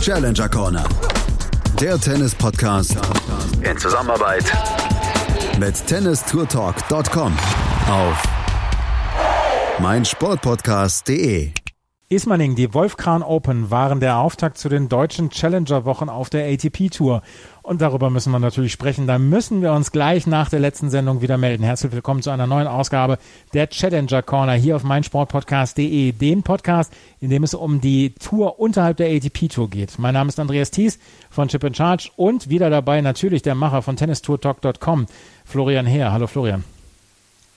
Challenger Corner. Der Tennis-Podcast in Zusammenarbeit mit tennistourtalk.com auf meinsportpodcast.de. Ismaning, die Wolfkran Open waren der Auftakt zu den deutschen Challenger-Wochen auf der ATP-Tour. Und darüber müssen wir natürlich sprechen. Da müssen wir uns gleich nach der letzten Sendung wieder melden. Herzlich willkommen zu einer neuen Ausgabe der Challenger Corner hier auf meinsportpodcast.de, dem Podcast, in dem es um die Tour unterhalb der ATP-Tour geht. Mein Name ist Andreas Thies von Chip in Charge und wieder dabei natürlich der Macher von tennistourtalk.com, Florian Heer. Hallo Florian.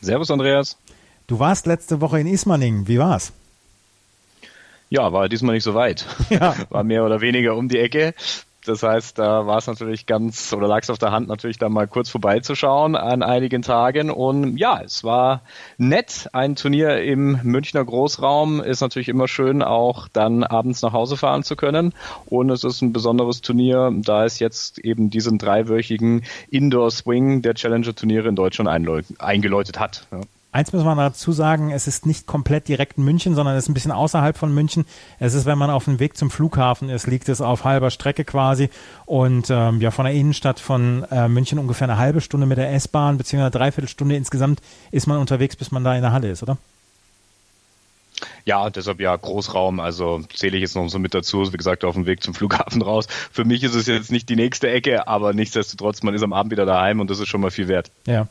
Servus Andreas. Du warst letzte Woche in Ismaning. Wie war's? Ja, war diesmal nicht so weit. Ja. War mehr oder weniger um die Ecke. Das heißt, da war es natürlich ganz, oder lag es auf der Hand, natürlich da mal kurz vorbeizuschauen an einigen Tagen. Und ja, es war nett. Ein Turnier im Münchner Großraum ist natürlich immer schön, auch dann abends nach Hause fahren zu können. Und es ist ein besonderes Turnier, da es jetzt eben diesen dreiwöchigen Indoor-Swing der Challenger-Turniere in Deutschland eingeläutet hat. Ja. Eins muss man dazu sagen, es ist nicht komplett direkt München, sondern es ist ein bisschen außerhalb von München. Es ist, wenn man auf dem Weg zum Flughafen ist, liegt es auf halber Strecke quasi. Und ähm, ja, von der Innenstadt von äh, München ungefähr eine halbe Stunde mit der S-Bahn, beziehungsweise eine Dreiviertelstunde insgesamt ist man unterwegs, bis man da in der Halle ist, oder? Ja, deshalb ja Großraum, also zähle ich jetzt noch so mit dazu, wie gesagt, auf dem Weg zum Flughafen raus. Für mich ist es jetzt nicht die nächste Ecke, aber nichtsdestotrotz, man ist am Abend wieder daheim und das ist schon mal viel wert. Ja.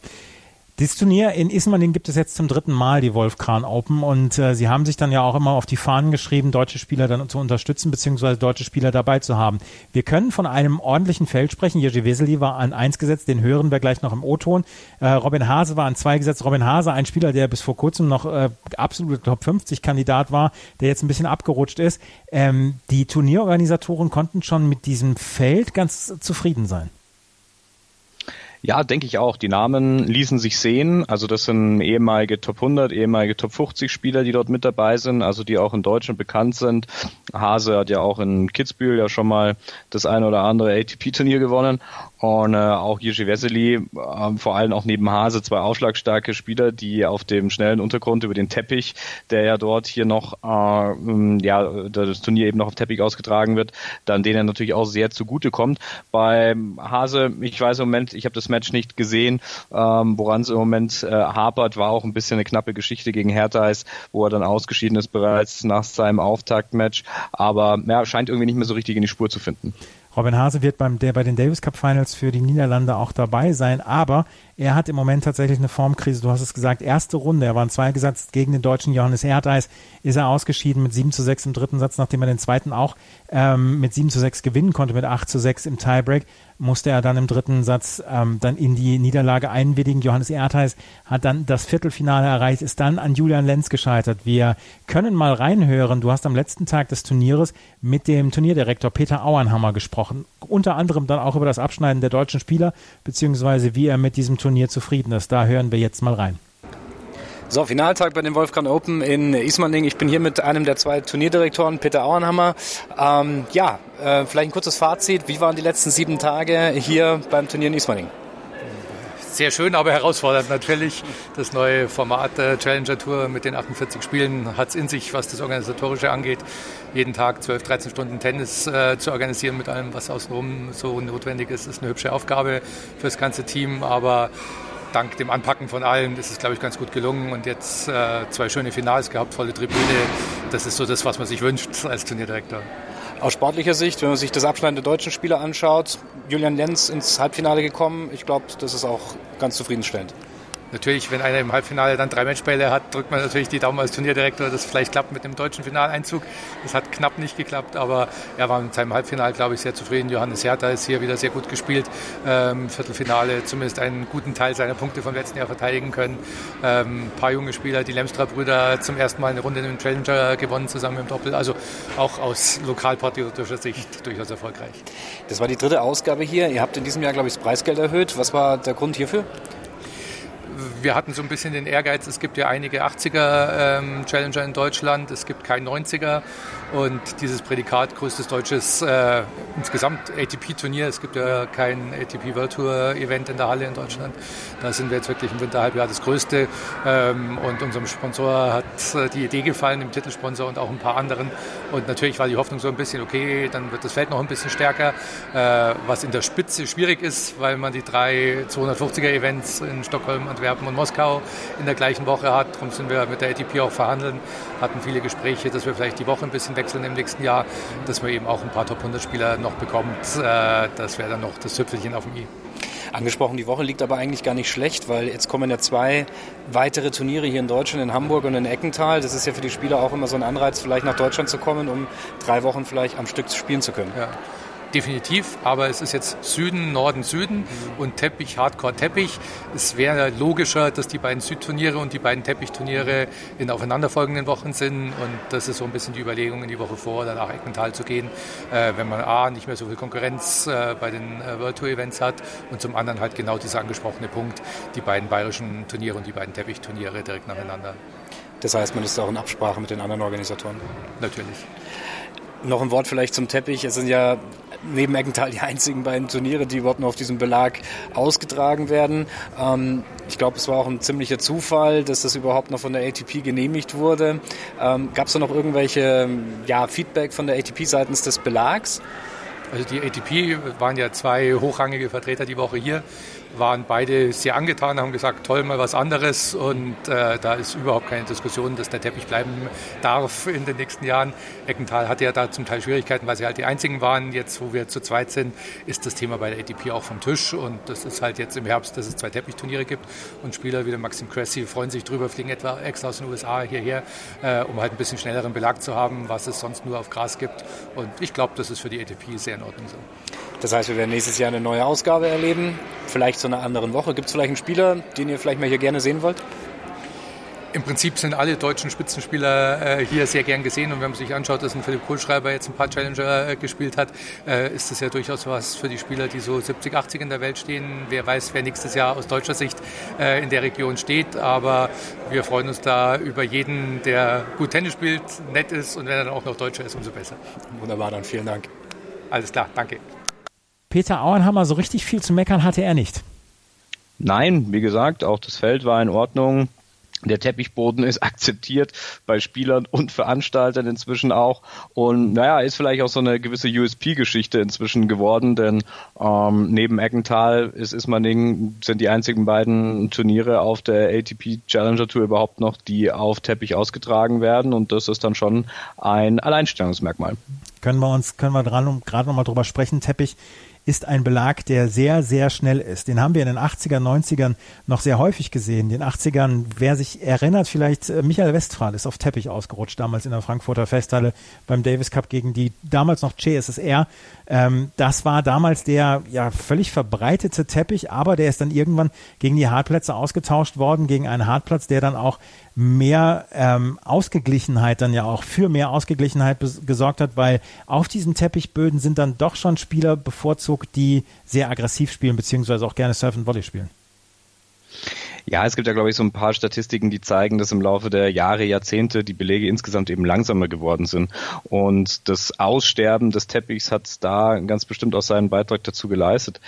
Dieses Turnier in Ismaning gibt es jetzt zum dritten Mal, die Wolfkran Open. Und äh, sie haben sich dann ja auch immer auf die Fahnen geschrieben, deutsche Spieler dann zu unterstützen, beziehungsweise deutsche Spieler dabei zu haben. Wir können von einem ordentlichen Feld sprechen. Jerzy Wesely war an eins gesetzt, den hören wir gleich noch im O-Ton. Äh, Robin Hase war an zwei gesetzt. Robin Hase, ein Spieler, der bis vor kurzem noch äh, absolute Top 50 Kandidat war, der jetzt ein bisschen abgerutscht ist. Ähm, die Turnierorganisatoren konnten schon mit diesem Feld ganz zufrieden sein. Ja, denke ich auch. Die Namen ließen sich sehen. Also das sind ehemalige Top 100, ehemalige Top 50 Spieler, die dort mit dabei sind, also die auch in Deutschland bekannt sind. Hase hat ja auch in Kitzbühel ja schon mal das eine oder andere ATP-Turnier gewonnen und äh, auch Jiří Vesely, äh, vor allem auch neben Hase zwei aufschlagstarke Spieler, die auf dem schnellen Untergrund über den Teppich, der ja dort hier noch, äh, ähm, ja, das Turnier eben noch auf Teppich ausgetragen wird, dann denen natürlich auch sehr zugute kommt. Bei Hase, ich weiß im Moment, ich habe das Match nicht gesehen, ähm, woran es im Moment äh, hapert, war auch ein bisschen eine knappe Geschichte gegen Hertha ist, wo er dann ausgeschieden ist bereits nach seinem Auftaktmatch, aber ja, scheint irgendwie nicht mehr so richtig in die Spur zu finden. Robin Hase wird beim, der bei den Davis Cup Finals für die Niederlande auch dabei sein, aber er hat im Moment tatsächlich eine Formkrise. Du hast es gesagt, erste Runde. Er war in zwei gesetzt gegen den deutschen Johannes Erdreis. Ist er ausgeschieden mit 7 zu 6 im dritten Satz, nachdem er den zweiten auch ähm, mit 7 zu 6 gewinnen konnte, mit 8 zu 6 im Tiebreak musste er dann im dritten Satz ähm, dann in die Niederlage einwilligen. Johannes Erdheis hat dann das Viertelfinale erreicht, ist dann an Julian Lenz gescheitert. Wir können mal reinhören. Du hast am letzten Tag des Turnieres mit dem Turnierdirektor Peter Auernhammer gesprochen. Unter anderem dann auch über das Abschneiden der deutschen Spieler, beziehungsweise wie er mit diesem Turnier zufrieden ist. Da hören wir jetzt mal rein. So, Finaltag bei den Wolfgang Open in Ismaning. Ich bin hier mit einem der zwei Turnierdirektoren, Peter Auenhammer. Ähm, ja, äh, vielleicht ein kurzes Fazit. Wie waren die letzten sieben Tage hier beim Turnier in Ismaning? Sehr schön, aber herausfordernd natürlich. Das neue Format der Challenger Tour mit den 48 Spielen hat es in sich, was das Organisatorische angeht. Jeden Tag 12, 13 Stunden Tennis äh, zu organisieren mit allem, was außenrum so notwendig ist, ist eine hübsche Aufgabe für das ganze Team. Aber dank dem Anpacken von allen ist es, glaube ich, ganz gut gelungen. Und jetzt äh, zwei schöne Finals gehabt, volle Tribüne. Das ist so das, was man sich wünscht als Turnierdirektor. Aus sportlicher Sicht, wenn man sich das Abschneiden der deutschen Spieler anschaut, Julian Lenz ins Halbfinale gekommen. Ich glaube, das ist auch ganz zufriedenstellend. Natürlich, wenn einer im Halbfinale dann drei Matchbälle hat, drückt man natürlich die Daumen als Turnierdirektor, dass es vielleicht klappt mit dem deutschen Finaleinzug. Das hat knapp nicht geklappt, aber er war mit seinem Halbfinale, glaube ich, sehr zufrieden. Johannes Hertha ist hier wieder sehr gut gespielt. Ähm, Viertelfinale zumindest einen guten Teil seiner Punkte vom letzten Jahr verteidigen können. Ähm, ein paar junge Spieler, die Lemstra-Brüder zum ersten Mal eine Runde im Challenger gewonnen, zusammen im Doppel. Also auch aus lokalpatriotischer Sicht durchaus erfolgreich. Das war die dritte Ausgabe hier. Ihr habt in diesem Jahr, glaube ich, das Preisgeld erhöht. Was war der Grund hierfür? Wir hatten so ein bisschen den Ehrgeiz, es gibt ja einige 80er ähm, in Deutschland, es gibt kein 90er und dieses Prädikat größtes deutsches äh, insgesamt ATP-Turnier, es gibt ja kein ATP World Tour Event in der Halle in Deutschland, da sind wir jetzt wirklich im Winterhalbjahr das größte. Ähm, und unserem Sponsor hat äh, die Idee gefallen, dem Titelsponsor und auch ein paar anderen. Und natürlich war die Hoffnung so ein bisschen, okay, dann wird das Feld noch ein bisschen stärker, äh, was in der Spitze schwierig ist, weil man die drei 250er Events in Stockholm, Antwerpen und Moskau in der gleichen Woche hat. Darum sind wir mit der ATP auch verhandeln, hatten viele Gespräche, dass wir vielleicht die Woche ein bisschen wechseln im nächsten Jahr, dass wir eben auch ein paar Top 100 Spieler noch bekommt. Äh, das wäre dann noch das Tüpfelchen auf dem i. Angesprochen, die Woche liegt aber eigentlich gar nicht schlecht, weil jetzt kommen ja zwei weitere Turniere hier in Deutschland, in Hamburg und in Eckental. Das ist ja für die Spieler auch immer so ein Anreiz, vielleicht nach Deutschland zu kommen, um drei Wochen vielleicht am Stück spielen zu können. Ja definitiv, aber es ist jetzt Süden, Norden, Süden und Teppich, Hardcore-Teppich. Es wäre logischer, dass die beiden Südturniere und die beiden Teppichturniere in aufeinanderfolgenden Wochen sind und das ist so ein bisschen die Überlegung, in die Woche vor oder nach Eckental zu gehen, äh, wenn man A, nicht mehr so viel Konkurrenz äh, bei den äh, World Tour Events hat und zum anderen halt genau dieser angesprochene Punkt, die beiden bayerischen Turniere und die beiden Teppichturniere direkt nacheinander. Das heißt, man ist auch in Absprache mit den anderen Organisatoren? Natürlich. Noch ein Wort vielleicht zum Teppich. Es sind ja neben Eckenthal die einzigen beiden Turniere, die überhaupt noch auf diesem Belag ausgetragen werden. Ähm, ich glaube, es war auch ein ziemlicher Zufall, dass das überhaupt noch von der ATP genehmigt wurde. Ähm, Gab es da noch irgendwelche ja, Feedback von der ATP seitens des Belags? Also die ATP waren ja zwei hochrangige Vertreter die Woche hier waren beide sehr angetan, haben gesagt, toll, mal was anderes. Und äh, da ist überhaupt keine Diskussion, dass der Teppich bleiben darf in den nächsten Jahren. Eckenthal hatte ja da zum Teil Schwierigkeiten, weil sie halt die einzigen waren. Jetzt, wo wir zu zweit sind, ist das Thema bei der ATP auch vom Tisch. Und das ist halt jetzt im Herbst, dass es zwei Teppichturniere gibt. Und Spieler wie der Maxim Cressy freuen sich drüber, fliegen etwa extra aus den USA hierher, äh, um halt ein bisschen schnelleren Belag zu haben, was es sonst nur auf Gras gibt. Und ich glaube, das ist für die ATP sehr in Ordnung so. Das heißt, wir werden nächstes Jahr eine neue Ausgabe erleben, vielleicht zu einer anderen Woche. Gibt es vielleicht einen Spieler, den ihr vielleicht mal hier gerne sehen wollt? Im Prinzip sind alle deutschen Spitzenspieler äh, hier sehr gern gesehen und wenn man sich anschaut, dass ein Philipp Kohlschreiber jetzt ein paar Challenger äh, gespielt hat, äh, ist das ja durchaus was für die Spieler, die so 70, 80 in der Welt stehen. Wer weiß, wer nächstes Jahr aus deutscher Sicht äh, in der Region steht, aber wir freuen uns da über jeden, der gut Tennis spielt, nett ist und wenn er dann auch noch Deutscher ist, umso besser. Wunderbar, dann vielen Dank. Alles klar, danke. Peter Auenhammer, so richtig viel zu meckern hatte er nicht. Nein, wie gesagt, auch das Feld war in Ordnung. Der Teppichboden ist akzeptiert bei Spielern und Veranstaltern inzwischen auch. Und naja, ist vielleicht auch so eine gewisse USP-Geschichte inzwischen geworden, denn ähm, neben Eckenthal ist Ismaning sind die einzigen beiden Turniere auf der ATP Challenger Tour überhaupt noch, die auf Teppich ausgetragen werden. Und das ist dann schon ein Alleinstellungsmerkmal. Können wir uns, können wir dran gerade nochmal drüber sprechen, Teppich ist ein Belag, der sehr, sehr schnell ist. Den haben wir in den 80er, 90ern noch sehr häufig gesehen. In den 80ern, wer sich erinnert, vielleicht äh, Michael Westphal ist auf Teppich ausgerutscht, damals in der Frankfurter Festhalle beim Davis Cup gegen die damals noch CSSR. Ähm, das war damals der ja völlig verbreitete Teppich, aber der ist dann irgendwann gegen die Hartplätze ausgetauscht worden, gegen einen Hartplatz, der dann auch mehr ähm, Ausgeglichenheit dann ja auch für mehr Ausgeglichenheit gesorgt hat, weil auf diesen Teppichböden sind dann doch schon Spieler bevorzugt, die sehr aggressiv spielen, beziehungsweise auch gerne Surf und Volley spielen. Ja, es gibt ja, glaube ich, so ein paar Statistiken, die zeigen, dass im Laufe der Jahre, Jahrzehnte die Belege insgesamt eben langsamer geworden sind. Und das Aussterben des Teppichs hat da ganz bestimmt auch seinen Beitrag dazu geleistet.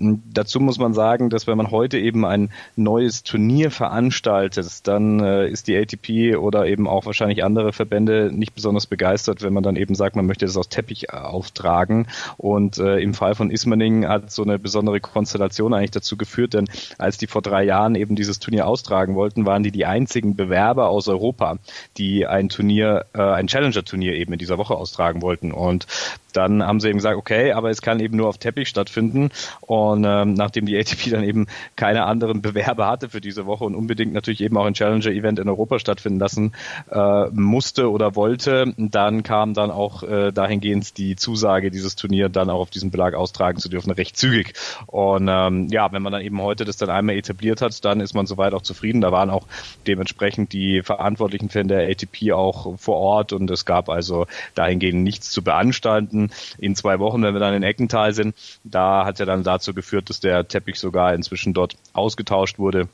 Dazu muss man sagen, dass wenn man heute eben ein neues Turnier veranstaltet, dann äh, ist die ATP oder eben auch wahrscheinlich andere Verbände nicht besonders begeistert, wenn man dann eben sagt, man möchte das aus Teppich auftragen. Und äh, im Fall von Ismaning hat so eine besondere Konstellation eigentlich dazu geführt, denn als die vor drei Jahren eben dieses Turnier austragen wollten, waren die die einzigen Bewerber aus Europa, die ein Turnier, äh, ein Challenger-Turnier eben in dieser Woche austragen wollten. Und dann haben sie eben gesagt, okay, aber es kann eben nur auf Teppich stattfinden. Und ähm, nachdem die ATP dann eben keine anderen Bewerber hatte für diese Woche und unbedingt natürlich eben auch ein Challenger-Event in Europa stattfinden lassen äh, musste oder wollte, dann kam dann auch äh, dahingehend die Zusage, dieses Turnier dann auch auf diesem Belag austragen zu dürfen, recht zügig. Und ähm, ja, wenn man dann eben heute das dann einmal etabliert hat, dann ist man soweit auch zufrieden. Da waren auch dementsprechend die Verantwortlichen von der ATP auch vor Ort und es gab also dahingehend nichts zu beanstanden in zwei Wochen, wenn wir dann in Eckental sind. Da hat ja dann dazu geführt, dass der Teppich sogar inzwischen dort ausgetauscht wurde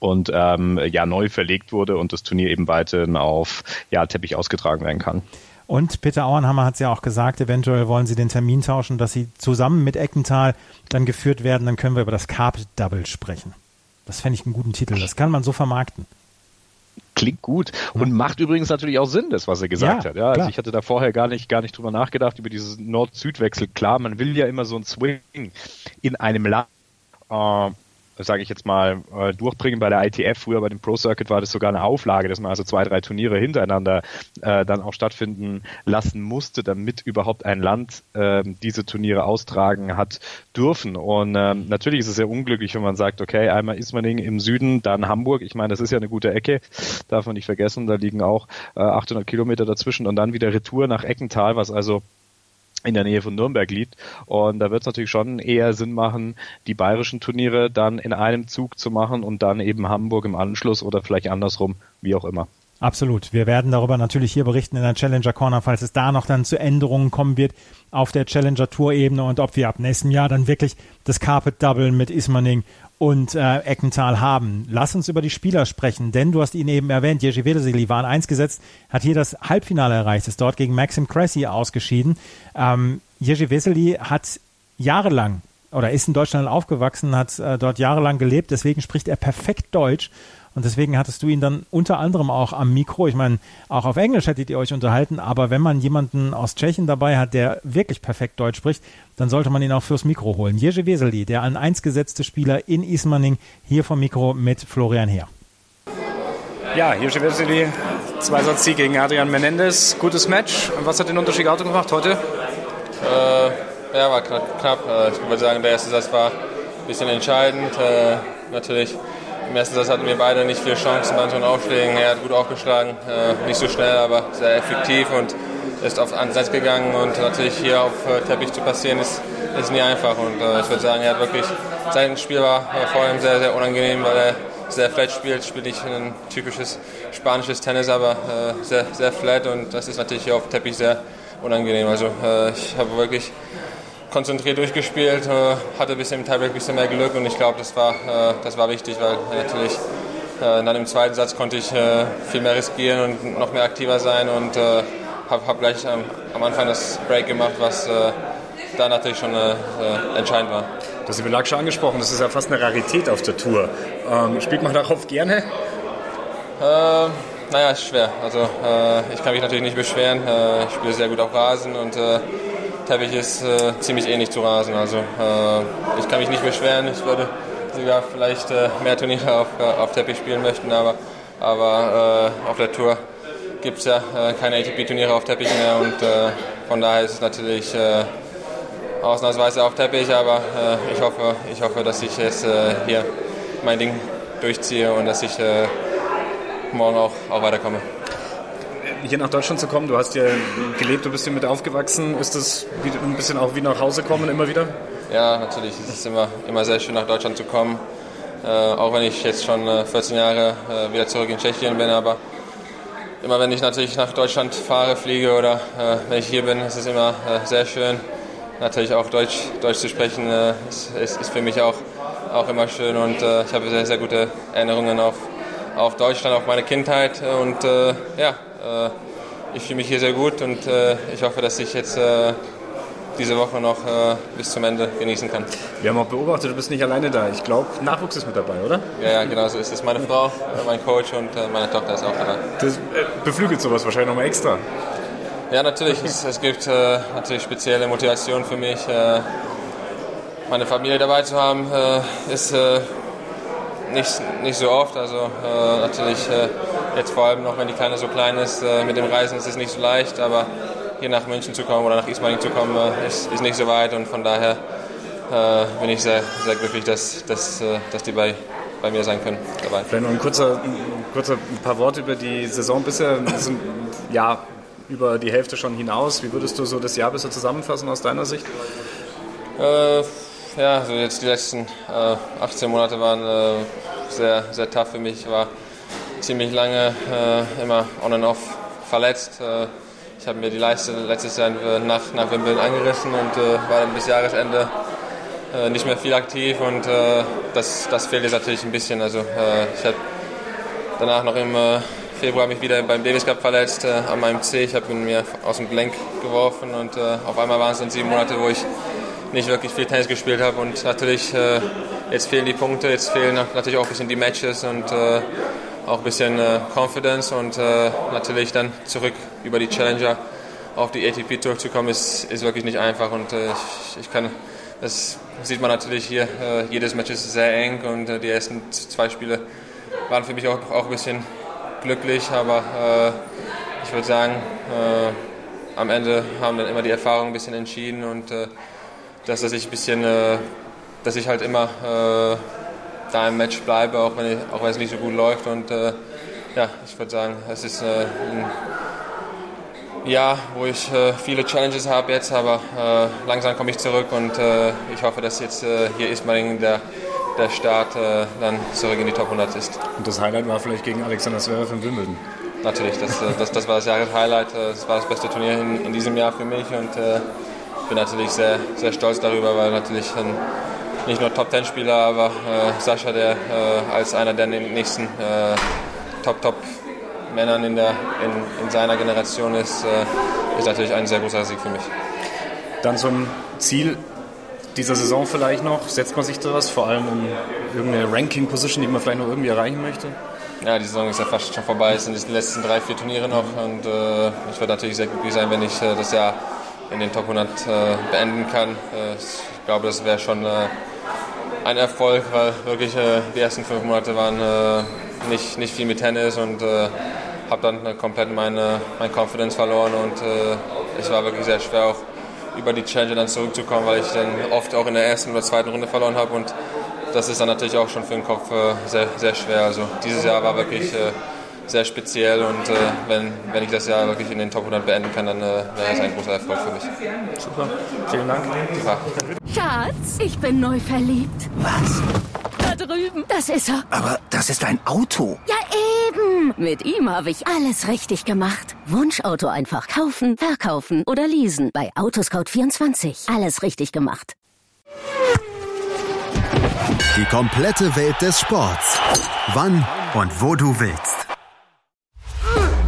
und ähm, ja neu verlegt wurde und das Turnier eben weiterhin auf ja, Teppich ausgetragen werden kann. Und Peter Auenhammer hat es ja auch gesagt, eventuell wollen sie den Termin tauschen, dass sie zusammen mit Eckenthal dann geführt werden. Dann können wir über das Carpet Double sprechen. Das fände ich einen guten Titel. Das kann man so vermarkten. Klingt gut und macht übrigens natürlich auch Sinn, das, was er gesagt ja, hat. Ja, also ich hatte da vorher gar nicht, gar nicht drüber nachgedacht, über dieses Nord-Süd-Wechsel. Klar, man will ja immer so ein Swing in einem Land. Äh, sage ich jetzt mal, äh, durchbringen bei der ITF. Früher bei dem Pro Circuit war das sogar eine Auflage, dass man also zwei, drei Turniere hintereinander äh, dann auch stattfinden lassen musste, damit überhaupt ein Land äh, diese Turniere austragen hat dürfen. Und ähm, natürlich ist es sehr unglücklich, wenn man sagt, okay, einmal Ismaning im Süden, dann Hamburg. Ich meine, das ist ja eine gute Ecke, darf man nicht vergessen. Da liegen auch äh, 800 Kilometer dazwischen und dann wieder Retour nach Eckental, was also in der Nähe von Nürnberg liegt. Und da wird es natürlich schon eher Sinn machen, die bayerischen Turniere dann in einem Zug zu machen und dann eben Hamburg im Anschluss oder vielleicht andersrum, wie auch immer. Absolut. Wir werden darüber natürlich hier berichten in der Challenger Corner, falls es da noch dann zu Änderungen kommen wird auf der Challenger Tour Ebene und ob wir ab nächstem Jahr dann wirklich das Carpet Double mit Ismaning und äh, Eckenthal haben. Lass uns über die Spieler sprechen, denn du hast ihn eben erwähnt, Jerzy Vedosili war an eins gesetzt, hat hier das Halbfinale erreicht, ist dort gegen Maxim Cressy ausgeschieden. Ähm, Jerzy Vesely hat jahrelang oder ist in Deutschland aufgewachsen, hat äh, dort jahrelang gelebt, deswegen spricht er perfekt Deutsch und deswegen hattest du ihn dann unter anderem auch am Mikro. Ich meine, auch auf Englisch hättet ihr euch unterhalten, aber wenn man jemanden aus Tschechien dabei hat, der wirklich perfekt Deutsch spricht, dann sollte man ihn auch fürs Mikro holen. Jerzy Weseli, der an eins gesetzte Spieler in Ismaning, hier vom Mikro mit Florian Heer. Ja, Jerzy Weseli, zwei Satz Sieg gegen Adrian Menendez. Gutes Match. Und was hat den Unterschied Auto gemacht heute? Äh, ja, war knapp. knapp. Äh, ich würde sagen, der erste Satz war ein bisschen entscheidend. Äh, natürlich im ersten Satz hatten wir beide nicht viel Chancen bei unseren Aufschlägen. Er hat gut aufgeschlagen, äh, nicht so schnell, aber sehr effektiv und ist auf Ansatz gegangen. Und natürlich hier auf äh, Teppich zu passieren, ist, ist nie einfach. Und äh, ich würde sagen, er hat wirklich, sein Spiel war vor allem sehr, sehr unangenehm, weil er sehr flat spielt, spielt nicht ein typisches spanisches Tennis, aber äh, sehr, sehr flat und das ist natürlich hier auf Teppich sehr unangenehm. Also äh, ich habe wirklich konzentriert durchgespielt, äh, hatte ein bisschen im Tiebreak ein bisschen mehr Glück und ich glaube, das, war, äh, das war wichtig, weil natürlich äh, dann im zweiten Satz konnte ich viel mehr riskieren und noch mehr aktiver sein und habe hab gleich am, am, Anfang das Break gemacht, was da natürlich schon entscheidend war. Du hast die Belag schon angesprochen, das ist ja fast eine Rarität auf der Tour. Ähm, spielt man darauf gerne? Äh, naja, ist schwer. Also äh, ich kann mich natürlich nicht beschweren. Äh, ich spiele sehr gut auf Rasen und Teppich ist äh, ziemlich ähnlich zu Rasen. Also äh, ich kann mich nicht beschweren. Ich würde sogar vielleicht äh, mehr Turniere auf, äh, auf Teppich spielen möchten, aber, aber äh, auf der Tour gibt es ja äh, keine ATP-Turniere auf Teppich mehr und von daher ist es natürlich ausnahmsweise auf Teppich, aber ich, hoffe, ich hoffe, dass ich jetzt hier mein Ding durchziehe und dass ich morgen auch, auch weiterkomme hier nach Deutschland zu kommen? Du hast ja gelebt, du bist hier mit aufgewachsen. Ist das ein bisschen auch wie nach Hause kommen immer wieder? Ja, natürlich. Es ist immer, immer sehr schön, nach Deutschland zu kommen. Äh, auch wenn ich jetzt schon äh, 14 Jahre äh, wieder zurück in Tschechien bin, aber immer wenn ich natürlich nach Deutschland fahre, fliege oder äh, wenn ich hier bin, ist es immer äh, sehr schön. Natürlich auch Deutsch, Deutsch zu sprechen äh, ist, ist, ist, für mich auch, auch immer schön und ich habe sehr, sehr gute Erinnerungen auf, auf Deutschland, auf meine Kindheit und ja, ich fühle mich hier sehr gut und äh, ich hoffe, dass ich jetzt äh, diese Woche noch bis zum Ende genießen kann. Wir haben auch beobachtet, du bist nicht alleine da. Ich glaube, Nachwuchs ist mit dabei, oder? Ja, ja, genau so ist es. Meine Frau, mein Coach und meine Tochter ist auch dabei. Das beflügelt sowas wahrscheinlich nochmal extra. Ja, natürlich. es, es, gibt äh, natürlich spezielle Motivation für mich. Äh, meine Familie dabei zu haben, äh, ist nicht, nicht so oft. Also natürlich Jetzt vor allem noch, wenn die Kleine so klein ist, äh, mit dem Reisen ist es nicht so leicht, aber hier nach München zu kommen oder nach Ismaning zu kommen, äh, ist, ist nicht so weit und von daher äh, bin ich sehr, sehr glücklich, dass, dass, dass die bei, bei mir sein können dabei. Vielleicht noch ein kurzer, kurzer ein paar Worte über die Saison bisher. Sind, ja, über die Hälfte schon hinaus. Wie würdest du so das Jahr bisher zusammenfassen aus deiner Sicht? Ja, also jetzt die letzten äh, 18 Monate waren äh, sehr, sehr tough für mich. Ich war ziemlich lange äh, immer on and off verletzt. Äh, ich habe mir die Leiste letztes Jahr nach, nach Wimbledon angerissen und äh, war dann bis Jahresende äh, nicht mehr viel aktiv und das, das fehlt jetzt natürlich ein bisschen. Also ich habe danach noch im Februar mich wieder beim Davis Cup verletzt an meinem C. Ich habe ihn mir aus dem Gelenk geworfen und auf einmal waren es dann sieben Monate, wo ich nicht wirklich viel Tennis gespielt habe und natürlich jetzt fehlen die Punkte, jetzt fehlen natürlich auch ein bisschen die Matches und auch ein bisschen Confidence und natürlich dann zurück über die Challenger auf die ATP Tour zu kommen, ist, ist wirklich nicht einfach und ich, ich kann das sieht man natürlich hier, äh, jedes Match ist sehr eng und äh, die ersten zwei Spiele waren für mich auch, auch ein bisschen glücklich, aber äh, ich würde sagen, äh, am Ende haben dann immer die Erfahrungen ein bisschen entschieden und äh, dass, ich ein bisschen, äh, dass ich halt immer da im Match bleibe, auch wenn, ich, auch wenn es nicht so gut läuft und ja, ich würde sagen, es ist ein Jahr, wo ich äh, viele Challenges habe jetzt, aber äh, langsam komme ich zurück und äh, ich hoffe, dass jetzt äh, hier Ismaning der, der Start äh, dann zurück in die Top 100 ist. Und das Highlight war vielleicht gegen Alexander Zverev in Wimbledon? Natürlich, das, äh, das, das war das Jahreshighlight. Das war das beste Turnier in, in diesem Jahr für mich und ich bin natürlich sehr, sehr stolz darüber, weil natürlich ein, nicht nur Top 10 Spieler, aber Sascha, der als einer der nächsten Top, Top Männern in, der, in, in seiner Generation ist, äh, ist natürlich ein sehr großer Sieg für mich. Dann zum Ziel dieser Saison vielleicht noch, setzt man sich da was, vor allem um irgendeine Ranking-Position, die man vielleicht noch irgendwie erreichen möchte? Ja, die Saison ist ja fast schon vorbei, es sind die letzten drei, vier Turniere noch und äh, ich würde natürlich sehr glücklich sein, wenn ich äh, das Jahr in den Top 100 äh, beenden kann. Äh, ich glaube, das wäre schon äh, ein Erfolg, weil wirklich die ersten fünf Monate waren nicht, nicht viel mit Tennis und habe dann komplett meine, mein Confidence verloren und es war wirklich sehr schwer auch über die Challenger dann zurückzukommen, weil ich dann oft auch in der ersten oder zweiten Runde verloren habe und das ist dann natürlich auch schon für den Kopf sehr, sehr schwer. Also dieses Jahr war wirklich sehr speziell und äh, wenn, wenn ich das Jahr wirklich in den Top 100 beenden kann, dann äh, wäre es ein großer Erfolg für mich. Super, vielen Dank. Super. Schatz, ich bin neu verliebt. Was? Da drüben. Das ist er. Aber das ist ein Auto. Ja, eben. Mit ihm habe ich alles richtig gemacht. Wunschauto einfach kaufen, verkaufen oder leasen. Bei Autoscout24. Alles richtig gemacht. Die komplette Welt des Sports. Wann und wo du willst.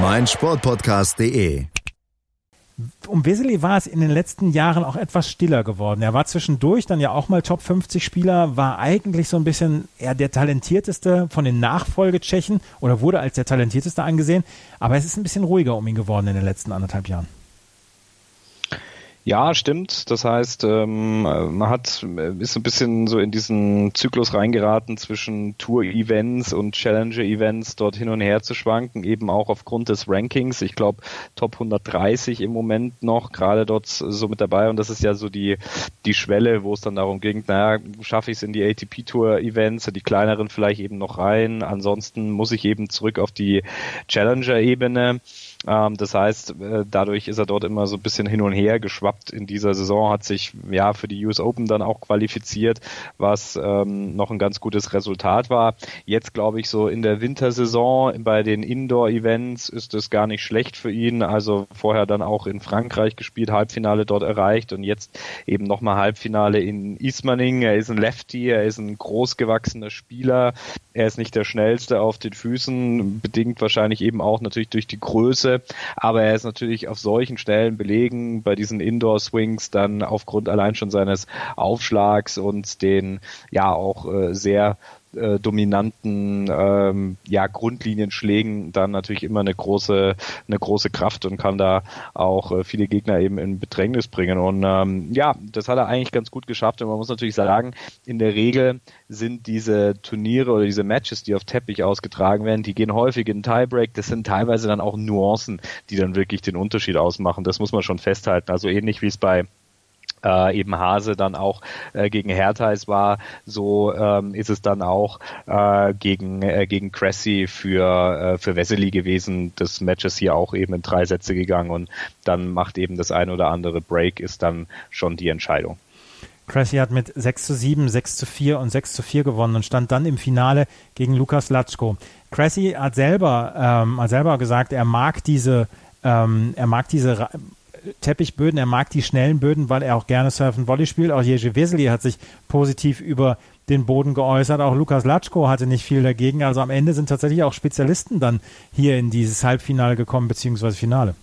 meinsportpodcast.de um Wesley war es in den letzten Jahren auch etwas stiller geworden. Er war zwischendurch dann ja auch mal Top 50 Spieler, war eigentlich so ein bisschen eher der talentierteste von den Nachfolgetschechen oder wurde als der talentierteste angesehen. Aber es ist ein bisschen ruhiger um ihn geworden in den letzten anderthalb Jahren. Ja, stimmt. Das heißt, ähm, man hat ist ein bisschen so in diesen Zyklus reingeraten zwischen Tour-Events und Challenger-Events dort hin und her zu schwanken, eben auch aufgrund des Rankings. Ich glaube Top 130 im Moment noch gerade dort so mit dabei und das ist ja so die die Schwelle, wo es dann darum ging, naja, schaffe ich es in die ATP-Tour-Events, die kleineren vielleicht eben noch rein. Ansonsten muss ich eben zurück auf die Challenger-Ebene. Ähm, das heißt, äh, dadurch ist er dort immer so ein bisschen hin und her geschwappt in dieser Saison, hat sich ja für die US Open dann auch qualifiziert, was ähm, noch ein ganz gutes Resultat war. Jetzt glaube ich so in der Wintersaison bei den Indoor-Events ist es gar nicht schlecht für ihn. Also vorher dann auch in Frankreich gespielt, Halbfinale dort erreicht und jetzt eben nochmal Halbfinale in Ismaning. Er ist ein Lefty, er ist ein großgewachsener Spieler. Er ist nicht der schnellste auf den Füßen, bedingt wahrscheinlich eben auch natürlich durch die Größe Größe, aber er ist natürlich auf solchen Stellen belegen, bei diesen Indoor-Swings dann aufgrund allein schon seines Aufschlags und den ja auch äh, sehr äh, dominanten ähm, ja Grundlinienschlägen dann natürlich immer eine große eine große Kraft und kann da auch äh, viele Gegner eben in Bedrängnis bringen. Und ähm, ja das hat er eigentlich ganz gut geschafft. Und man muss natürlich sagen in der Regel sind diese Turniere oder diese Matches die auf Teppich ausgetragen werden die gehen häufig in Tiebreak. Das sind teilweise dann auch Nuancen die dann wirklich den Unterschied ausmachen. Das muss man schon festhalten. Also ähnlich wie es bei äh, eben Hase dann auch äh, gegen Hertha war, so ähm, ist es dann auch äh, gegen äh, gegen Cressy für äh, für Wesley gewesen. Das Match ist hier auch eben in drei Sätze gegangen und dann macht eben das ein oder andere Break ist dann schon die Entscheidung. Cressy hat mit 6 zu 7, 6 zu 4 und 6 zu 4 gewonnen und stand dann im Finale gegen Lukas Latschko. Cressy hat selber, ähm, hat selber gesagt, er mag diese, ähm, er mag diese Teppichböden, er mag die schnellen Böden, weil er auch gerne Surfen Volley spielt. Auch Jerzy Wesley hat sich positiv über den Boden geäußert. Auch Lukas Latschko hatte nicht viel dagegen. Also am Ende sind tatsächlich auch Spezialisten dann hier in dieses Halbfinale gekommen, beziehungsweise Finale.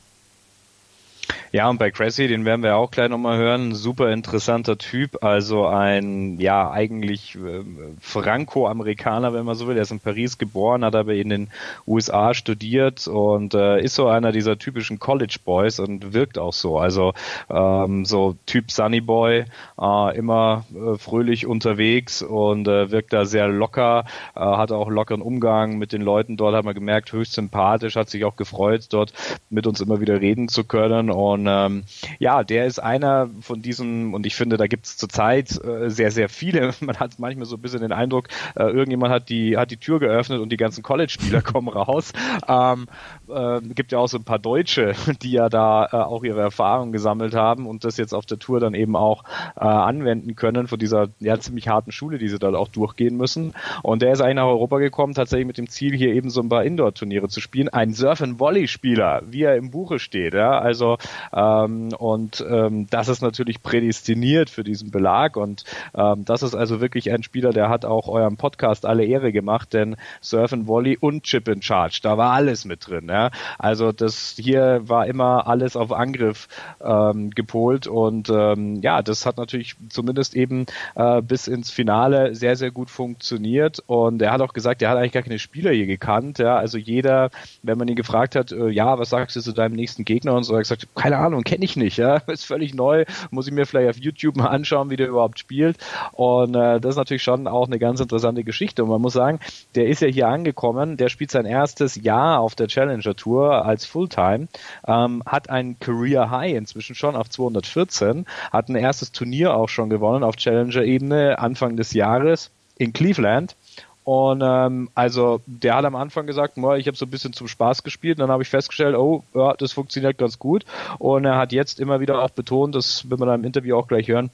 Ja, und bei Cressy, den werden wir auch gleich nochmal hören, super interessanter Typ, also ein, ja, eigentlich äh, Franco-Amerikaner, wenn man so will. Er ist in Paris geboren, hat aber in den USA studiert und äh, ist so einer dieser typischen College Boys und wirkt auch so. Also ähm, so Typ Sunny Boy, äh, immer äh, fröhlich unterwegs und äh, wirkt da sehr locker, äh, hat auch lockeren Umgang mit den Leuten dort, hat man gemerkt, höchst sympathisch, hat sich auch gefreut, dort mit uns immer wieder reden zu können und ähm, ja, der ist einer von diesen, und ich finde, da gibt es zurzeit äh, sehr, sehr viele. Man hat manchmal so ein bisschen den Eindruck, äh, irgendjemand hat die, hat die Tür geöffnet und die ganzen College-Spieler kommen raus. Ähm, äh, gibt ja auch so ein paar Deutsche, die ja da äh, auch ihre Erfahrungen gesammelt haben und das jetzt auf der Tour dann eben auch äh, anwenden können von dieser ja ziemlich harten Schule, die sie dort auch durchgehen müssen. Und der ist eigentlich nach Europa gekommen, tatsächlich mit dem Ziel, hier eben so ein paar Indoor-Turniere zu spielen. Ein Surf-and-Volley-Spieler, wie er im Buche steht. Ja? Also ähm, und ähm, das ist natürlich prädestiniert für diesen Belag und ähm, das ist also wirklich ein Spieler, der hat auch eurem Podcast alle Ehre gemacht, denn Surf and Volley und Chip in Charge, da war alles mit drin. Ja? Also das hier war immer alles auf Angriff ähm, gepolt und ähm, ja, das hat natürlich zumindest eben äh, bis ins Finale sehr, sehr gut funktioniert und er hat auch gesagt, er hat eigentlich gar keine Spieler hier gekannt. Ja? Also jeder, wenn man ihn gefragt hat, äh, ja, was sagst du zu deinem nächsten Gegner und so, er hat gesagt, keine Ahnung, kenne ich nicht, ja, ist völlig neu, muss ich mir vielleicht auf YouTube mal anschauen, wie der überhaupt spielt und äh, das ist natürlich schon auch eine ganz interessante Geschichte und man muss sagen, der ist ja hier angekommen, der spielt sein erstes Jahr auf der Challenger Tour als Fulltime, ähm, hat ein Career High inzwischen schon auf 214, hat ein erstes Turnier auch schon gewonnen auf Challenger-Ebene Anfang des Jahres in Cleveland und ähm, also der hat am Anfang gesagt, ich habe so ein bisschen zum Spaß gespielt. Und dann habe ich festgestellt, oh, ja, das funktioniert ganz gut. Und er hat jetzt immer wieder auch betont, das wird man dann im Interview auch gleich hören,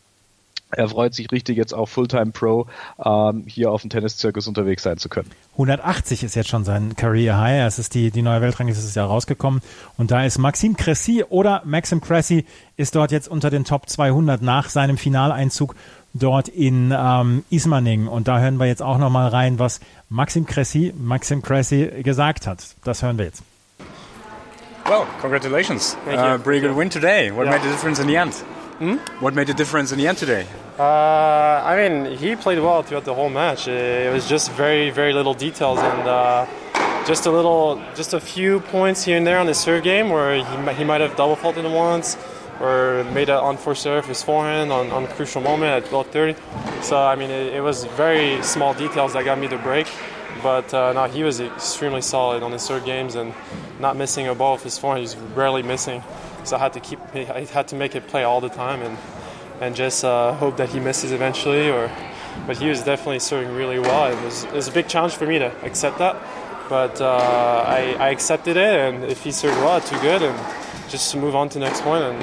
er freut sich richtig jetzt auch Fulltime Pro ähm, hier auf dem Tenniszirkus unterwegs sein zu können. 180 ist jetzt schon sein Career High. Es ist die, die neue Weltrangliste dieses Jahr rausgekommen. Und da ist Maxim Cressy oder Maxim Cressy ist dort jetzt unter den Top 200 nach seinem Finaleinzug dort in ähm, Ismaning. Und da hören wir jetzt auch nochmal rein, was Maxim Cressy, Maxim Cressy gesagt hat. Das hören wir jetzt. Well, congratulations. Uh, pretty good win today. What yeah. made the difference in the end? Hmm? What made the difference in the end today? Uh, I mean, he played well throughout the whole match. It was just very, very little details and uh, just a little, just a few points here and there on his serve game where he, he might have double faulted once or made an unforced error his forehand on, on a crucial moment at 12:30. So I mean, it, it, was very small details that got me the break. But uh, no, he was extremely solid on his serve games and not missing a ball with his forehand. He's rarely missing. So I had to keep, I had to make it play all the time and and just uh, hope that he misses eventually. Or, but he was definitely serving really well. It was, it was a big challenge for me to accept that. But uh, I, I accepted it, and if he served well, too good, and just move on to the next point. And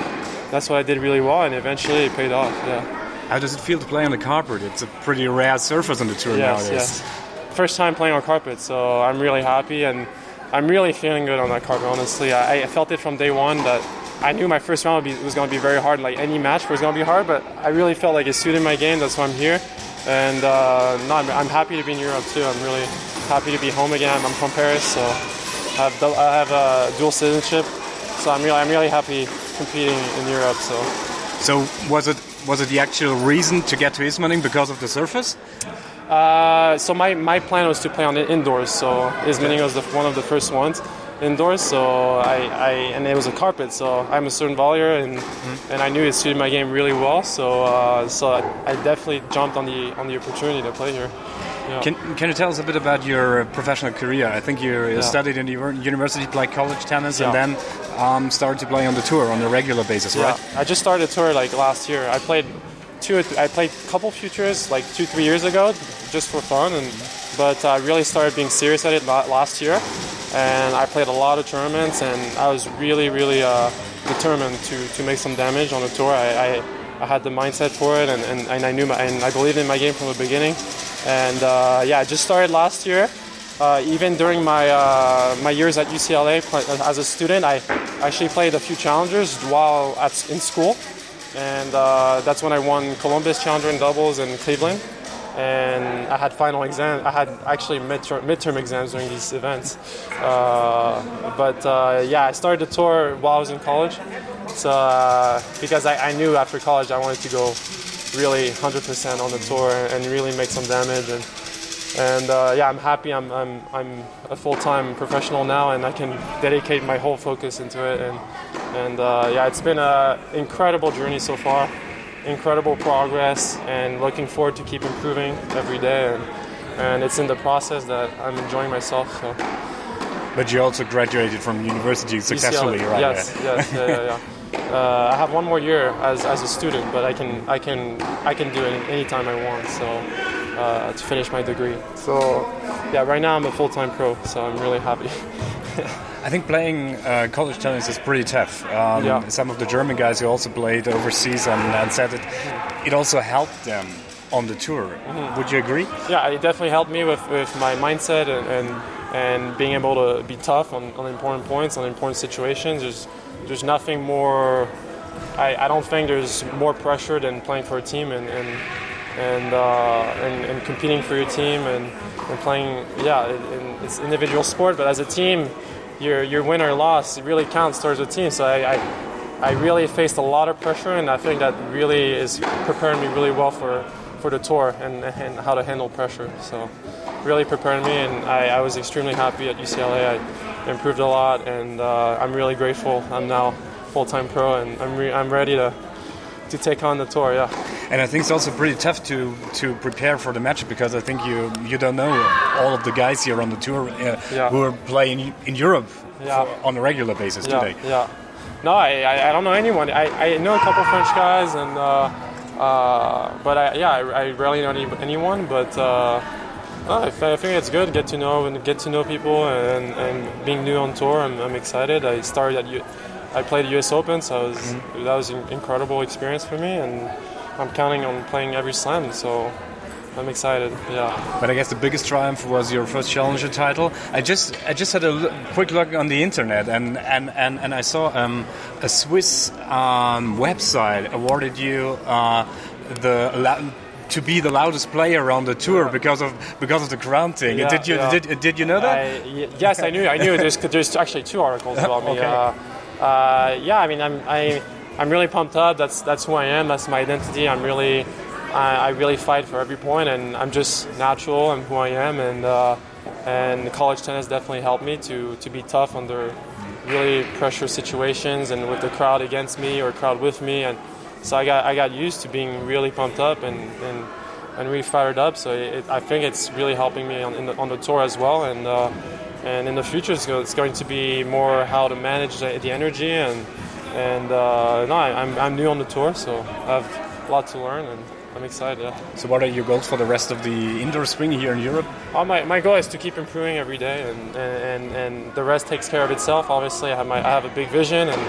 that's what I did really well, and eventually it paid off. Yeah. How does it feel to play on the carpet? It's a pretty rare surface on the tour yes, nowadays. Yes. First time playing on carpet, so I'm really happy, and I'm really feeling good on that carpet. Honestly, I, I felt it from day one that I knew my first round was going to be very hard. Like any match was going to be hard, but I really felt like it suited my game. That's why I'm here, and uh, no, I'm, I'm, happy to be in Europe too. I'm really happy to be home again. I'm from Paris, so I have, I have a dual citizenship, so I'm really I'm really happy competing in Europe. So, so was it was it the actual reason to get to Ismaning because of the surface? Uh, so my, my plan was to play on the indoors. So Ismaning was the, one of the first ones indoors. So I, I and it was a carpet. So I'm a certain volleyer, and mm-hmm. and I knew it suited my game really well. So uh, so I, I, definitely jumped on the on the opportunity to play here. Yeah. Can, can you tell us a bit about your professional career? I think you yeah. studied in the university, played college tennis, and then um, started to play on the tour on a regular basis, right? I just started a tour like last year. I played two. I played a couple futures like two, three years ago, just for fun, and but I really started being serious at it last year. And I played a lot of tournaments, and I was really, really uh, determined to, to make some damage on the tour. I, I, I had the mindset for it, and, and, and I knew my, and I believed in my game from the beginning. And uh, yeah, I just started last year. Uh, even during my uh, my years at UCLA as a student, I actually played a few challengers while at, in school, and uh, that's when I won Columbus Challenger in doubles in Cleveland and I had final exam. I had actually midterm, midterm exams during these events. Uh, but uh, yeah, I started the tour while I was in college. So uh, because I, I, knew after college I wanted to go really 100% on the tour and really make some damage and. And uh, yeah, I'm happy. I'm, I'm, I'm a full-time professional now, and I can dedicate my whole focus into it. And, and uh, yeah, it's been an incredible journey so far incredible progress and looking forward to keep improving every day. And, and it's in the process that I'm enjoying myself. So. But you also graduated from university successfully, UCLA. right? Yes, yes, yeah, yeah. yeah. Uh, I have one more year as, as a student, but I can I can I can do it anytime I want. So uh, to finish my degree. So yeah, right now I'm a full-time pro, so I'm really happy. I think playing uh, college tennis is pretty tough. Um, yeah. Some of the German guys who also played overseas and, and said it, it also helped them on the tour. Mm-hmm. Would you agree? Yeah, it definitely helped me with, with my mindset and, and, and being able to be tough on, on important points, on important situations. There's, there's nothing more. I, I don't think there's more pressure than playing for a team and, and and, uh, and, and competing for your team and, and playing. Yeah, it, it's individual sport, but as a team, your your win or loss really counts towards the team. So I, I, I really faced a lot of pressure, and I think that really is preparing me really well for for the tour and, and how to handle pressure. So really preparing me, and I, I was extremely happy at UCLA. I improved a lot, and uh, I'm really grateful. I'm now full-time pro, and I'm re- I'm ready to to take on the tour. Yeah. And I think it's also pretty tough to to prepare for the match because I think you you don't know all of the guys here on the tour uh, yeah. who are playing in Europe yeah. for, on a regular basis yeah. today. Yeah. No, I, I don't know anyone. I, I know a couple French guys, and uh, uh, but I, yeah, I, I rarely know any, anyone. But uh, I, think it's good get to know and get to know people, and, and being new on tour, I'm, I'm excited. I started at U- I played U.S. Open, so was, mm-hmm. that was an incredible experience for me, and I'm counting on playing every slam. So I'm excited. Yeah. But I guess the biggest triumph was your first challenger title. I just I just had a quick look on the internet and and and, and I saw um, a Swiss um, website awarded you uh, the. To be the loudest player on the tour yeah. because of because of the crown thing. Yeah, did you yeah. did, did you know that? I, yes, I knew. I knew. There's there's actually two articles about me. okay. Uh, uh, yeah, I mean, I'm I, I'm really pumped up. That's that's who I am. That's my identity. I'm really I, I really fight for every point, and I'm just natural. I'm who I am, and uh, and college tennis definitely helped me to to be tough under really pressure situations and with the crowd against me or crowd with me, and so I got I got used to being really pumped up and and, and really fired up. So it, I think it's really helping me on, the, on the tour as well, and. Uh, and in the future it's going to be more how to manage the, the energy and and uh, no I'm, I'm new on the tour so I have a lot to learn and I'm excited. Yeah. so what are your goals for the rest of the indoor spring here in Europe? Oh, my, my goal is to keep improving every day and, and, and, the rest takes care of itself. Obviously I have, my, I have a big vision and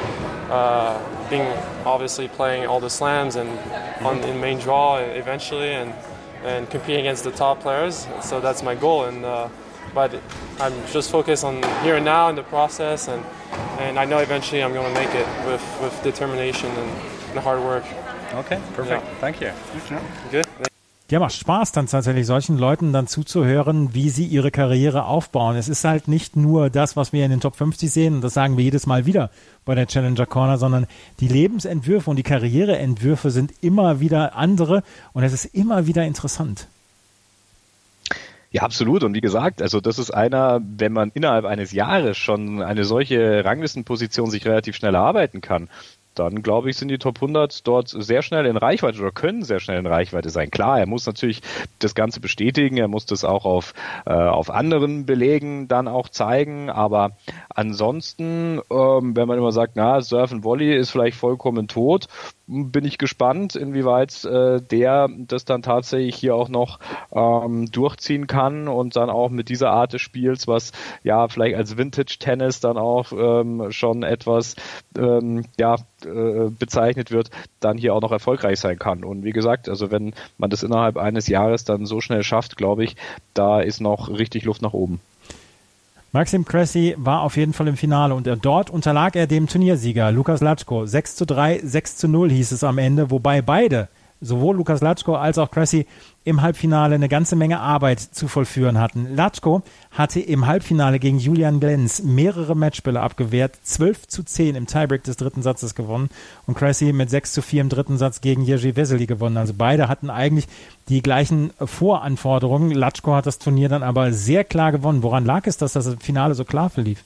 uh, being obviously playing all the slams and on in main draw eventually and and competing against the top players. So that's my goal and uh, but I'm just focused on here and now in the process, and and I know eventually I'm going to make it with with determination and, and hard work. Okay, perfect. Yeah. Thank you. Good. Ja, macht Spaß, dann tatsächlich solchen Leuten dann zuzuhören, wie sie ihre Karriere aufbauen. Es ist halt nicht nur das, was wir in den Top 50 sehen, und das sagen wir jedes Mal wieder bei der Challenger Corner, sondern die Lebensentwürfe und die Karriereentwürfe sind immer wieder andere und es ist immer wieder interessant. Ja, absolut. Und wie gesagt, also das ist einer, wenn man innerhalb eines Jahres schon eine solche Ranglistenposition sich relativ schnell erarbeiten kann, dann glaube ich, sind die Top 100 dort sehr schnell in Reichweite oder können sehr schnell in Reichweite sein. Klar, er muss natürlich das Ganze bestätigen, er muss das auch auf, äh, auf anderen Belegen dann auch zeigen, aber ansonsten, ähm, wenn man immer sagt, na, Surfen Volley ist vielleicht vollkommen tot, bin ich gespannt, inwieweit äh, der das dann tatsächlich hier auch noch ähm, durchziehen kann und dann auch mit dieser Art des Spiels, was ja vielleicht als Vintage Tennis dann auch ähm, schon etwas ähm, ja äh, bezeichnet wird, dann hier auch noch erfolgreich sein kann. Und wie gesagt, also wenn man das innerhalb eines Jahres dann so schnell schafft, glaube ich, da ist noch richtig Luft nach oben. Maxim Cressy war auf jeden Fall im Finale und dort unterlag er dem Turniersieger Lukas Latschko. 6 zu 3, 6 zu 0 hieß es am Ende, wobei beide sowohl Lukas Latschko als auch Cressy im Halbfinale eine ganze Menge Arbeit zu vollführen hatten. Latschko hatte im Halbfinale gegen Julian Glenz mehrere Matchbälle abgewehrt, 12 zu 10 im Tiebreak des dritten Satzes gewonnen und Cressy mit 6 zu 4 im dritten Satz gegen Jerzy Vesely gewonnen. Also beide hatten eigentlich die gleichen Voranforderungen. Latschko hat das Turnier dann aber sehr klar gewonnen. Woran lag es, dass das Finale so klar verlief?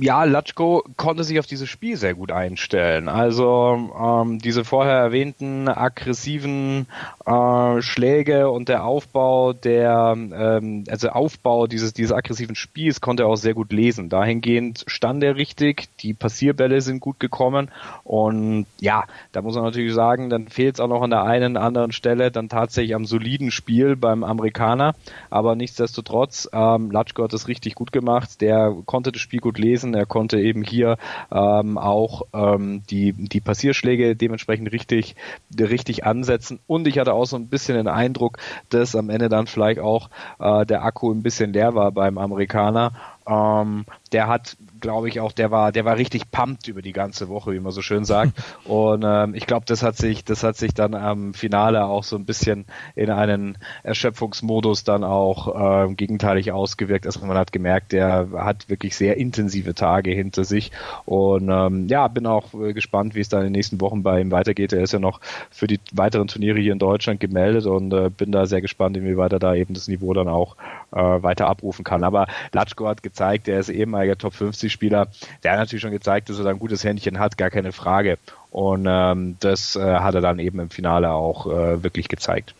Ja, Latschko konnte sich auf dieses Spiel sehr gut einstellen. Also ähm, diese vorher erwähnten aggressiven äh, Schläge und der Aufbau der, ähm, also Aufbau dieses, dieses aggressiven Spiels konnte er auch sehr gut lesen. Dahingehend stand er richtig, die Passierbälle sind gut gekommen und ja, da muss man natürlich sagen, dann fehlt es auch noch an der einen anderen Stelle dann tatsächlich am soliden Spiel beim Amerikaner, aber nichtsdestotrotz, ähm, Latschko hat das richtig gut gemacht, der konnte das Spiel gut lesen, lassen. Er konnte eben hier ähm, auch ähm, die, die Passierschläge dementsprechend richtig, richtig ansetzen. Und ich hatte auch so ein bisschen den Eindruck, dass am Ende dann vielleicht auch äh, der Akku ein bisschen leer war beim Amerikaner. Ähm, der hat glaube ich auch, der war, der war richtig pumped über die ganze Woche, wie man so schön sagt. Und ähm, ich glaube, das hat sich, das hat sich dann am Finale auch so ein bisschen in einen Erschöpfungsmodus dann auch äh, gegenteilig ausgewirkt. Also man hat gemerkt, der hat wirklich sehr intensive Tage hinter sich. Und ähm, ja, bin auch äh, gespannt, wie es dann in den nächsten Wochen bei ihm weitergeht. Er ist ja noch für die weiteren Turniere hier in Deutschland gemeldet und äh, bin da sehr gespannt, inwieweit er da eben das Niveau dann auch äh, weiter abrufen kann. Aber Latschko hat gezeigt, er ist ehemaliger Top 50 Spieler, der hat natürlich schon gezeigt, dass er da ein gutes Händchen hat, gar keine Frage. Und ähm, das äh, hat er dann eben im Finale auch äh, wirklich gezeigt.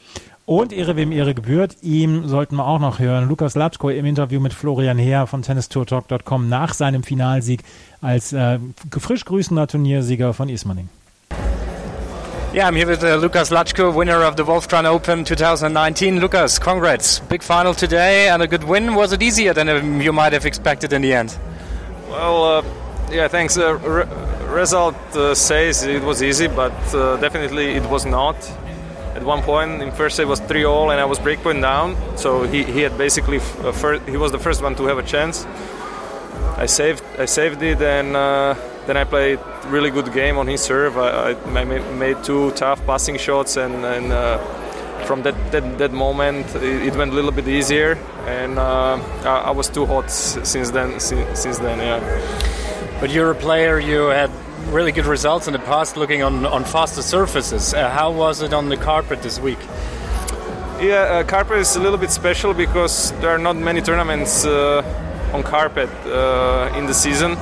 Und Ehre wem Ehre gebührt, ihm sollten wir auch noch hören. Lukas Latschko im Interview mit Florian Heer von tennistourtalk.com nach seinem Finalsieg als äh, frisch grüßender Turniersieger von Ismaning. Yeah, I'm here with uh, Lukas Latschko, winner of the Wolfcran Open 2019. Lukas, congrats. Big final today and a good win. Was it easier than you might have expected in the end? Well, uh, yeah, thanks. Uh, re result uh, says it was easy, but uh, definitely it was not. At one point in first set was 3 all and I was breakpoint down, so he, he had basically uh, first, he was the first one to have a chance. I saved I saved it and uh, then I played really good game on his serve. I, I made two tough passing shots and, and from that, that, that moment it, went a little bit easier. And uh, I, I, was too hot since then since, since, then yeah. But you're a player you had really good results in the past looking on, on faster surfaces. Uh, how was it on the carpet this week? Yeah uh, carpet is a little bit special because there are not many tournaments uh, on carpet uh, in the season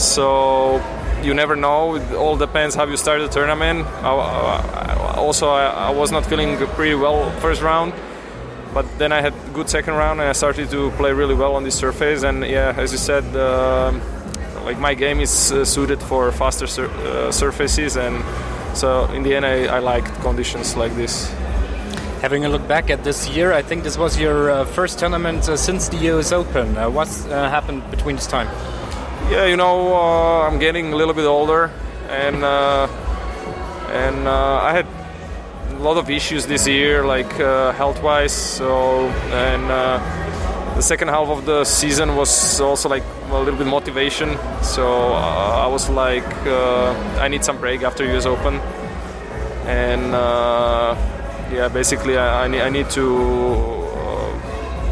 so you never know. It all depends how you start the tournament. I, also, I, I, was not feeling pretty well first round, but then I had good second round and I started to play really well on this surface. And yeah, as you said, uh, like my game is uh, suited for faster sur- uh, surfaces, and so in the end, I, I liked conditions like this. Having a look back at this year, I think this was your uh, first tournament uh, since the US Open. Uh, what's happened between this time? Yeah, you know, uh, I'm getting a little bit older, and uh, and uh, I had a lot of issues this year, like uh, health-wise. So and uh, the second half of the season was also like a little bit motivation. So uh, I was like, I need some break after US Open, and yeah, basically I, I, need, I need to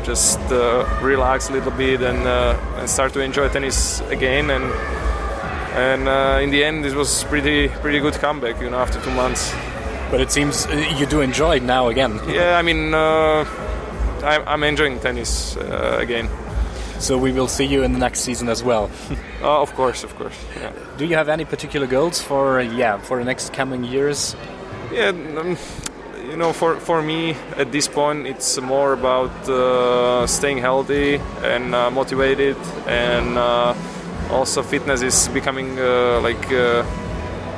just uh, relax a little bit and, uh, and start to enjoy tennis again. And and uh, in the end, this was pretty pretty good comeback, you know, after two months. But it seems you do enjoy it now again. yeah, I mean, uh, I'm, I'm enjoying tennis uh, again. so we will see you in the next season as well. uh, of course, of course. Yeah. Do you have any particular goals for yeah for the next coming years? Yeah. Um, you know, for, for me at this point, it's more about uh, staying healthy and uh, motivated, and uh, also fitness is becoming uh, like a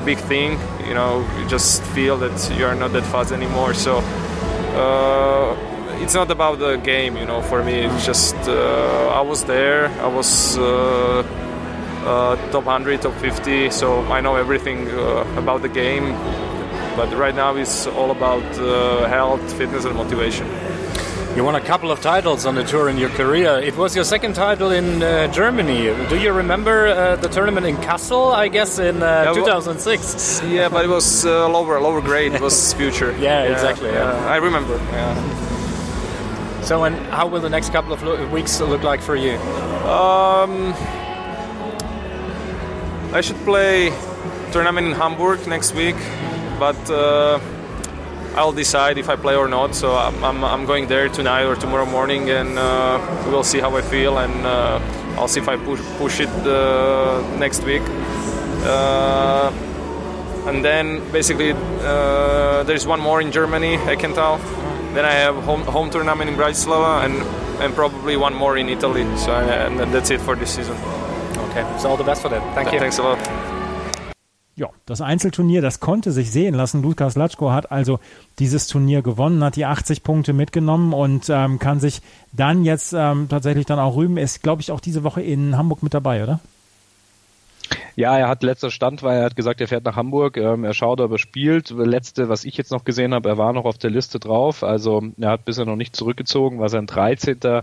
big thing. You know, you just feel that you are not that fast anymore. So uh, it's not about the game. You know, for me, it's just uh, I was there. I was. top 100, top 50, so I know everything about the game but right now it's all about uh, health, fitness, and motivation. You won a couple of titles on the tour in your career. It was your second title in uh, Germany. Do you remember uh, the tournament in Kassel? I guess in uh, yeah, 2006. Yeah, but it was uh, lower, lower grade. It was future. yeah, yeah, exactly. Yeah. I remember. So, and how will the next couple of lo- weeks look like for you? Um, I should play tournament in Hamburg next week but uh, I'll decide if I play or not. So I'm, I'm, I'm going there tonight or tomorrow morning, and uh, we'll see how I feel, and uh, I'll see if I push push it uh, next week. Uh, and then basically uh, there's one more in Germany, Eckental. Then I have home home tournament in Bratislava, and and probably one more in Italy. So and that's it for this season. Okay, so all the best for that. Thank you. Thanks a lot. Ja, das Einzelturnier, das konnte sich sehen lassen. Lukas Latschko hat also dieses Turnier gewonnen, hat die 80 Punkte mitgenommen und ähm, kann sich dann jetzt ähm, tatsächlich dann auch rühmen. Ist, glaube ich, auch diese Woche in Hamburg mit dabei, oder? Ja, er hat letzter Stand, weil er hat gesagt, er fährt nach Hamburg. Ähm, er schaut, ob er spielt. Letzte, was ich jetzt noch gesehen habe, er war noch auf der Liste drauf. Also er hat bisher noch nicht zurückgezogen, war sein 13.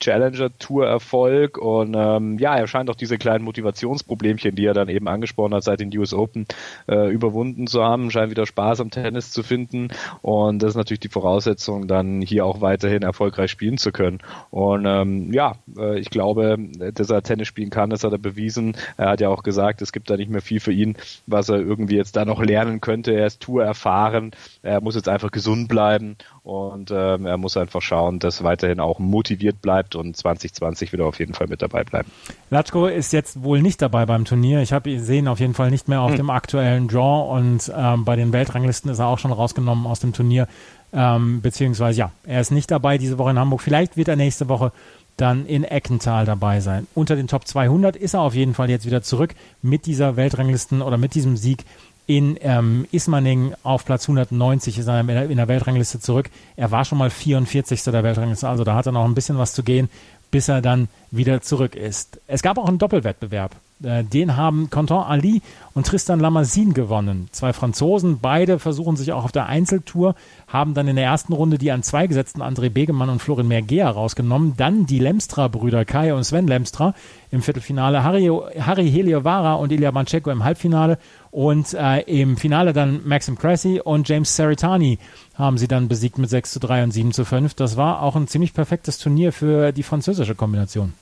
Challenger Tour Erfolg und ähm, ja, er scheint auch diese kleinen Motivationsproblemchen, die er dann eben angesprochen hat, seit den US Open äh, überwunden zu haben, scheint wieder Spaß am Tennis zu finden. Und das ist natürlich die Voraussetzung, dann hier auch weiterhin erfolgreich spielen zu können. Und ähm, ja, äh, ich glaube, dass er Tennis spielen kann, das hat er bewiesen. Er hat ja auch gesagt, es gibt da nicht mehr viel für ihn, was er irgendwie jetzt da noch lernen könnte. Er ist Tour erfahren, er muss jetzt einfach gesund bleiben und ähm, er muss einfach schauen, dass weiterhin auch motiviert bleibt und 2020 wieder auf jeden Fall mit dabei bleiben. Latschko ist jetzt wohl nicht dabei beim Turnier. Ich habe ihn sehen auf jeden Fall nicht mehr auf hm. dem aktuellen Draw und ähm, bei den Weltranglisten ist er auch schon rausgenommen aus dem Turnier. Ähm, beziehungsweise ja, er ist nicht dabei diese Woche in Hamburg. Vielleicht wird er nächste Woche dann in Eckental dabei sein. Unter den Top 200 ist er auf jeden Fall jetzt wieder zurück mit dieser Weltranglisten oder mit diesem Sieg in ähm, Ismaning auf Platz 190 ist er in der, Weltrangliste zurück. Er war schon mal 44. der Weltrangliste, also da hat er noch ein bisschen was zu gehen, bis er dann wieder zurück ist. Es gab auch einen Doppelwettbewerb. Äh, den haben Quentin Ali und Tristan Lamassine gewonnen. Zwei Franzosen, beide versuchen sich auch auf der Einzeltour, haben dann in der ersten Runde die an zwei gesetzten André Begemann und Florin Mergea rausgenommen. Dann die Lemstra-Brüder Kai und Sven Lemstra im Viertelfinale, Harry, Harry Heliovara und Ilya Mancheko im Halbfinale und äh, im Finale dann Maxim Cressy und James Saritani haben sie dann besiegt mit 6 zu 3 und 7 zu 5. Das war auch ein ziemlich perfektes Turnier für die französische Kombination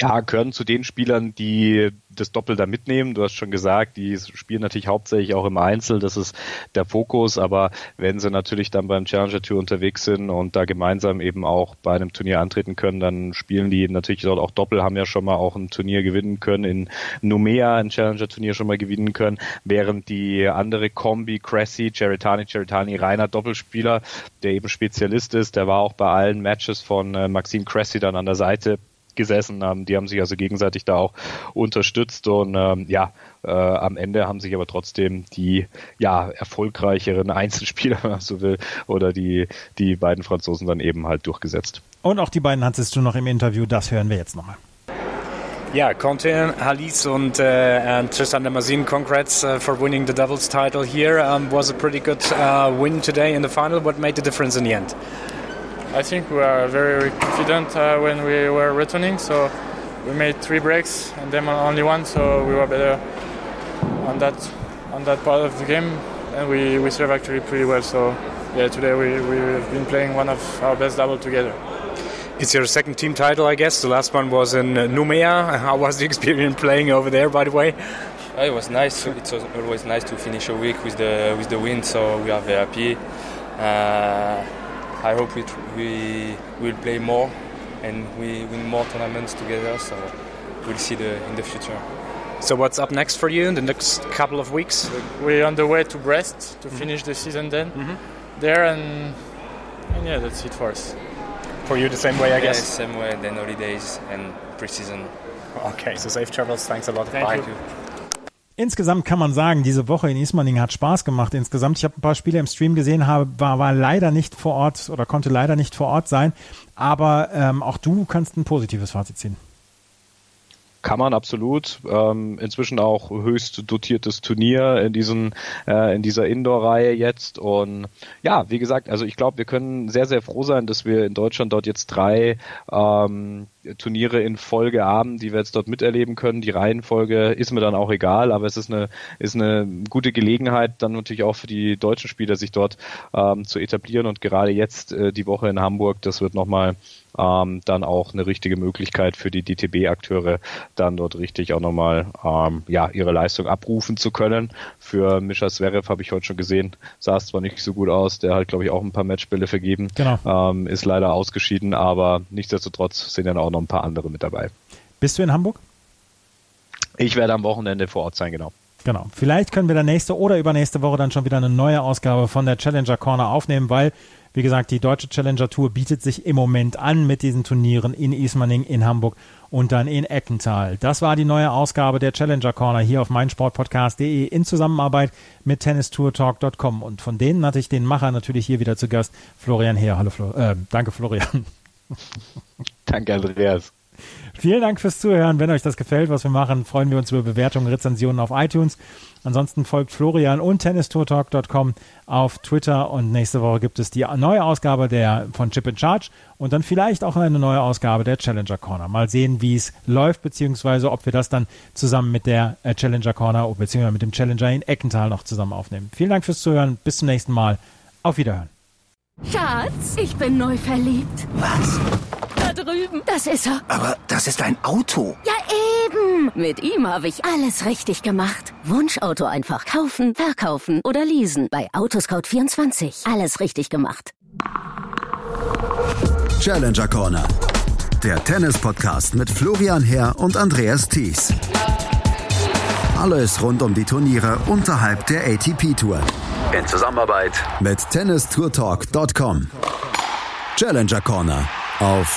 ja, gehören zu den Spielern, die das Doppel da mitnehmen. Du hast schon gesagt, die spielen natürlich hauptsächlich auch im Einzel, das ist der Fokus, aber wenn sie natürlich dann beim Challenger Tour unterwegs sind und da gemeinsam eben auch bei einem Turnier antreten können, dann spielen die natürlich dort auch Doppel, haben ja schon mal auch ein Turnier gewinnen können, in Numea ein Challenger Turnier schon mal gewinnen können, während die andere Kombi, Cressy, Ceritani, Ceritani, reiner Doppelspieler, der eben Spezialist ist, der war auch bei allen Matches von äh, Maxime Cressy dann an der Seite gesessen haben. Die haben sich also gegenseitig da auch unterstützt und ähm, ja, äh, am Ende haben sich aber trotzdem die ja erfolgreicheren Einzelspieler, wenn man so will, oder die die beiden Franzosen dann eben halt durchgesetzt. Und auch die beiden hattest du noch im Interview, das hören wir jetzt nochmal. Yeah, Quentin, Halis and, uh, and Tristan Demazin, congrats uh, for winning the doubles title here. Um, was a pretty good uh, win today in the final. What made the difference in the end? I think we were very confident uh, when we were returning. So we made three breaks and them only one. So we were better on that on that part of the game, and we we served actually pretty well. So yeah, today we we've been playing one of our best double together. It's your second team title, I guess. The last one was in Numea. How was the experience playing over there, by the way? Uh, it was nice. It was always nice to finish a week with the with the win, so we are very happy. Uh, I hope we we will play more and we win more tournaments together. So we'll see the in the future. So what's up next for you in the next couple of weeks? We're on the way to Brest to mm-hmm. finish the season then mm-hmm. there, and, and yeah, that's it for us. For you, the same way, I Yeah, guess. same way. Then holidays and preseason. Okay, so safe travels. Thanks a lot. Thank Bye. you. Insgesamt kann man sagen, diese Woche in Ismaning hat Spaß gemacht. Insgesamt, ich habe ein paar Spiele im Stream gesehen, habe, war, war leider nicht vor Ort oder konnte leider nicht vor Ort sein. Aber ähm, auch du kannst ein positives Fazit ziehen. Kann man absolut. Ähm, inzwischen auch höchst dotiertes Turnier in diesen äh, in dieser Indoor-Reihe jetzt. Und ja, wie gesagt, also ich glaube, wir können sehr, sehr froh sein, dass wir in Deutschland dort jetzt drei ähm, Turniere in Folge haben, die wir jetzt dort miterleben können. Die Reihenfolge ist mir dann auch egal, aber es ist eine ist eine gute Gelegenheit, dann natürlich auch für die deutschen Spieler sich dort ähm, zu etablieren. Und gerade jetzt äh, die Woche in Hamburg, das wird nochmal ähm, dann auch eine richtige Möglichkeit für die DTB-Akteure, dann dort richtig auch nochmal ähm, ja, ihre Leistung abrufen zu können. Für Mischa Zverev habe ich heute schon gesehen, sah es zwar nicht so gut aus, der hat, glaube ich, auch ein paar Matchbälle vergeben, Genau. ähm, ist leider ausgeschieden, aber nichtsdestotrotz sind dann auch noch ein paar andere mit dabei. Bist du in Hamburg? Ich werde am Wochenende vor Ort sein, genau. Genau. Vielleicht können wir dann nächste oder übernächste Woche dann schon wieder eine neue Ausgabe von der Challenger Corner aufnehmen, weil, wie gesagt, die deutsche Challenger Tour bietet sich im Moment an mit diesen Turnieren in Ismaning, in Hamburg und dann in Eckental. Das war die neue Ausgabe der Challenger Corner hier auf meinsportpodcast.de in Zusammenarbeit mit tennistourtalk.com. Und von denen hatte ich den Macher natürlich hier wieder zu Gast, Florian Heer. Hallo, Flo äh, danke, Florian. Danke, Andreas. Vielen Dank fürs Zuhören. Wenn euch das gefällt, was wir machen, freuen wir uns über Bewertungen, Rezensionen auf iTunes. Ansonsten folgt Florian und tennistourtalk.com auf Twitter und nächste Woche gibt es die neue Ausgabe der von Chip and Charge und dann vielleicht auch eine neue Ausgabe der Challenger Corner. Mal sehen, wie es läuft, beziehungsweise ob wir das dann zusammen mit der äh, Challenger Corner beziehungsweise mit dem Challenger in Eckental noch zusammen aufnehmen. Vielen Dank fürs Zuhören. Bis zum nächsten Mal. Auf Wiederhören. Schatz, ich bin neu verliebt. Was? Drüben. Das ist er. Aber das ist ein Auto. Ja, eben. Mit ihm habe ich alles richtig gemacht. Wunschauto einfach kaufen, verkaufen oder leasen. Bei Autoscout24. Alles richtig gemacht. Challenger Corner. Der Tennis-Podcast mit Florian Herr und Andreas Thies. Alles rund um die Turniere unterhalb der ATP-Tour. In Zusammenarbeit mit tennistourtalk.com. Challenger Corner auf